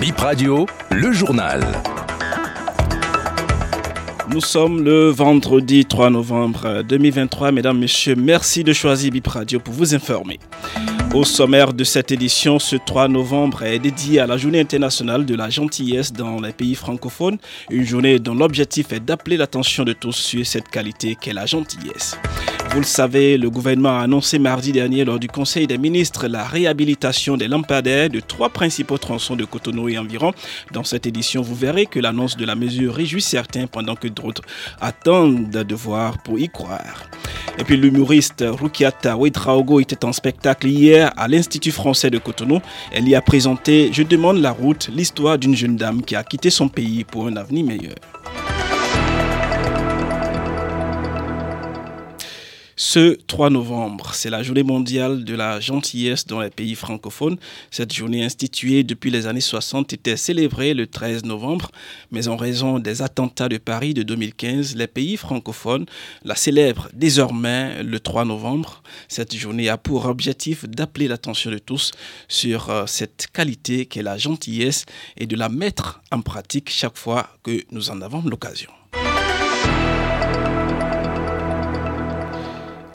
Bip Radio, le journal. Nous sommes le vendredi 3 novembre 2023. Mesdames, Messieurs, merci de choisir Bip Radio pour vous informer. Au sommaire de cette édition, ce 3 novembre est dédié à la journée internationale de la gentillesse dans les pays francophones, une journée dont l'objectif est d'appeler l'attention de tous sur cette qualité qu'est la gentillesse. Vous le savez, le gouvernement a annoncé mardi dernier lors du Conseil des ministres la réhabilitation des lampadaires de trois principaux tronçons de Cotonou et environ. Dans cette édition, vous verrez que l'annonce de la mesure réjouit certains pendant que d'autres attendent de voir pour y croire. Et puis l'humoriste Rukiata Ouedraogo était en spectacle hier à l'Institut français de Cotonou. Elle y a présenté Je demande la route, l'histoire d'une jeune dame qui a quitté son pays pour un avenir meilleur. Ce 3 novembre, c'est la journée mondiale de la gentillesse dans les pays francophones. Cette journée instituée depuis les années 60 était célébrée le 13 novembre, mais en raison des attentats de Paris de 2015, les pays francophones la célèbrent désormais le 3 novembre. Cette journée a pour objectif d'appeler l'attention de tous sur euh, cette qualité qu'est la gentillesse et de la mettre en pratique chaque fois que nous en avons l'occasion.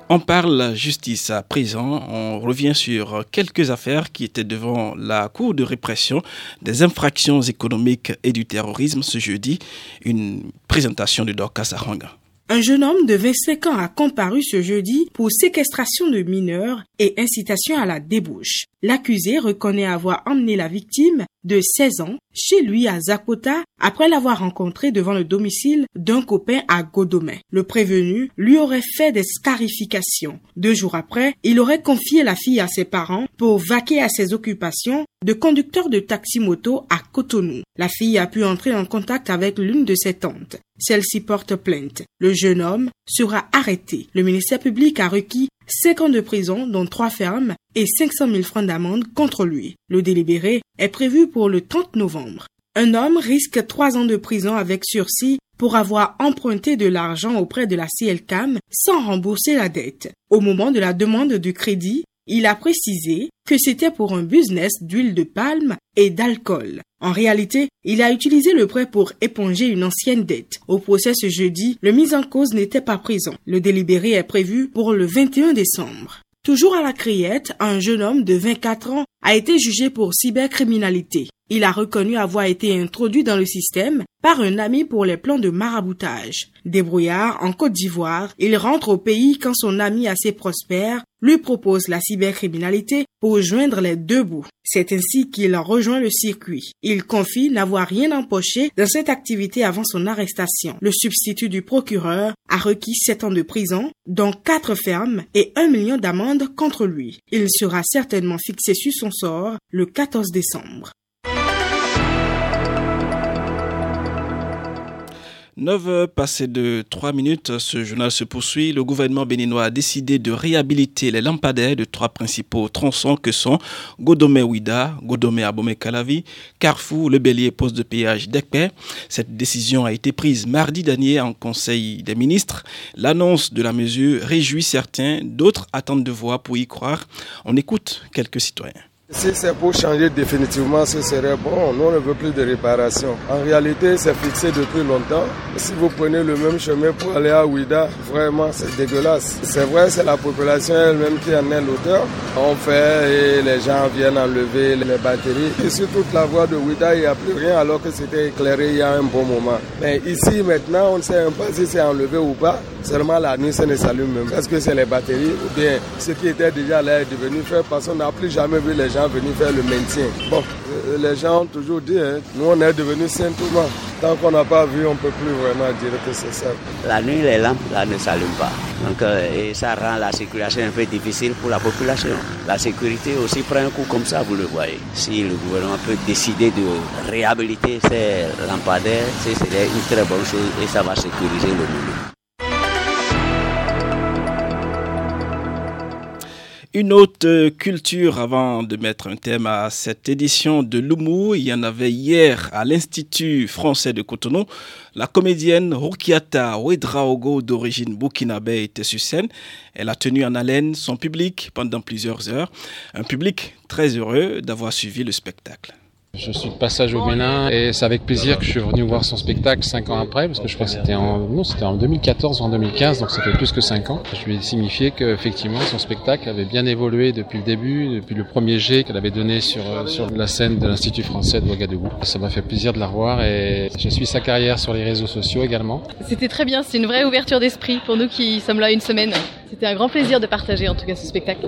On parle justice à présent. On revient sur quelques affaires qui étaient devant la Cour de répression des infractions économiques et du terrorisme ce jeudi. Une présentation de Dorcas Aranga. Un jeune homme de 25 ans a comparu ce jeudi pour séquestration de mineurs et incitation à la débauche. L'accusé reconnaît avoir emmené la victime de 16 ans chez lui à Zakota après l'avoir rencontré devant le domicile d'un copain à Godomé. Le prévenu lui aurait fait des scarifications. Deux jours après, il aurait confié la fille à ses parents pour vaquer à ses occupations de conducteur de taxi-moto à Cotonou. La fille a pu entrer en contact avec l'une de ses tantes. Celle-ci porte plainte. Le jeune homme sera arrêté. Le ministère public a requis 5 ans de prison, dont 3 fermes, et 500 000 francs d'amende contre lui. Le délibéré est prévu pour le 30 novembre. Un homme risque 3 ans de prison avec sursis pour avoir emprunté de l'argent auprès de la CLCAM sans rembourser la dette. Au moment de la demande du crédit, il a précisé que c'était pour un business d'huile de palme et d'alcool. En réalité, il a utilisé le prêt pour éponger une ancienne dette. Au procès ce jeudi, le mis en cause n'était pas présent. Le délibéré est prévu pour le 21 décembre. Toujours à la criette, un jeune homme de 24 ans a été jugé pour cybercriminalité. Il a reconnu avoir été introduit dans le système par un ami pour les plans de maraboutage. Débrouillard en Côte d'Ivoire, il rentre au pays quand son ami assez prospère lui propose la cybercriminalité pour joindre les deux bouts. C'est ainsi qu'il rejoint le circuit. Il confie n'avoir rien empoché dans cette activité avant son arrestation. Le substitut du procureur a requis 7 ans de prison, dont 4 fermes et 1 million d'amendes contre lui. Il sera certainement fixé sur son sort le 14 décembre. 9 heures passées de 3 minutes, ce journal se poursuit. Le gouvernement béninois a décidé de réhabiliter les lampadaires de trois principaux tronçons que sont Godome-Ouida, Godome-Abome-Calavi, Carrefour, Le Bélier, poste de péage d'Ekpe. Cette décision a été prise mardi dernier en Conseil des ministres. L'annonce de la mesure réjouit certains, d'autres attendent de voir pour y croire. On écoute quelques citoyens. Si c'est pour changer définitivement, ce serait bon. Nous, on ne veut plus de réparation. En réalité, c'est fixé depuis longtemps. Si vous prenez le même chemin pour aller à Ouida, vraiment, c'est dégueulasse. C'est vrai, c'est la population elle-même qui en est l'auteur. On fait et les gens viennent enlever les batteries. Et sur toute la voie de Ouida, il n'y a plus rien alors que c'était éclairé il y a un bon moment. Mais ici, maintenant, on ne sait même pas si c'est enlevé ou pas. Seulement la nuit, ça ne s'allume même. Est-ce que c'est les batteries ou bien ce qui était déjà là est devenu fait parce qu'on n'a plus jamais vu les gens venir faire le maintien. Bon, euh, les gens ont toujours dit, hein, nous on est devenus simplement. Tant qu'on n'a pas vu, on ne peut plus vraiment dire que c'est ça. La nuit, les lampes là, ne s'allument pas. Donc, euh, et ça rend la circulation un peu difficile pour la population. La sécurité aussi prend un coup comme ça, vous le voyez. Si le gouvernement peut décider de réhabiliter ces lampadaires, c'est une très bonne chose et ça va sécuriser le monde. Une autre culture avant de mettre un thème à cette édition de Loumou. Il y en avait hier à l'Institut français de Cotonou. La comédienne Rukiata Ouedraogo d'origine burkinabé était sur scène. Elle a tenu en haleine son public pendant plusieurs heures. Un public très heureux d'avoir suivi le spectacle. Je suis de passage au Bénin et c'est avec plaisir que je suis venu voir son spectacle cinq ans après, parce que je crois que c'était en, non, c'était en 2014 ou en 2015, donc ça fait plus que cinq ans. Je lui ai signifié qu'effectivement son spectacle avait bien évolué depuis le début, depuis le premier jet qu'elle avait donné sur, euh, sur la scène de l'Institut français de Ouagadougou. Ça m'a fait plaisir de la revoir et je suis sa carrière sur les réseaux sociaux également. C'était très bien, c'est une vraie ouverture d'esprit pour nous qui sommes là une semaine. C'était un grand plaisir de partager en tout cas ce spectacle.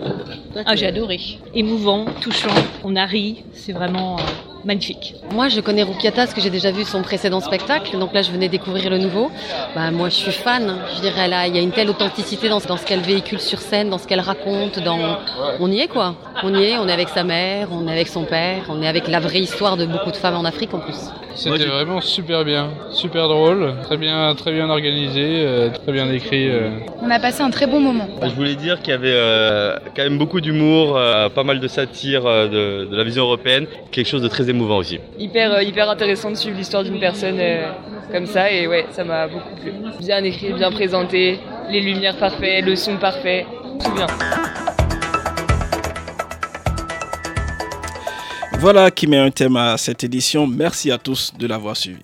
Ah, j'ai adoré. Émouvant, touchant, on a ri, c'est vraiment... Magnifique. Moi, je connais Rukiata parce que j'ai déjà vu son précédent spectacle, donc là, je venais découvrir le nouveau. Bah, moi, je suis fan. Je dirais là, il y a une telle authenticité dans, dans ce qu'elle véhicule sur scène, dans ce qu'elle raconte. Dans, on y est quoi. On y est. On est avec sa mère, on est avec son père, on est avec la vraie histoire de beaucoup de femmes en Afrique en plus. C'était vraiment super bien, super drôle, très bien, très bien organisé, euh, très bien écrit. Euh. On a passé un très bon moment. Je voulais dire qu'il y avait euh, quand même beaucoup d'humour, pas mal de satire de, de, la vision européenne, quelque chose de très émouvant aussi. Hyper, hyper intéressant de suivre l'histoire d'une personne comme ça et ouais, ça m'a beaucoup plu. Bien écrit, bien présenté, les lumières parfaites, le son parfait, tout bien. Voilà qui met un thème à cette édition. Merci à tous de l'avoir suivi.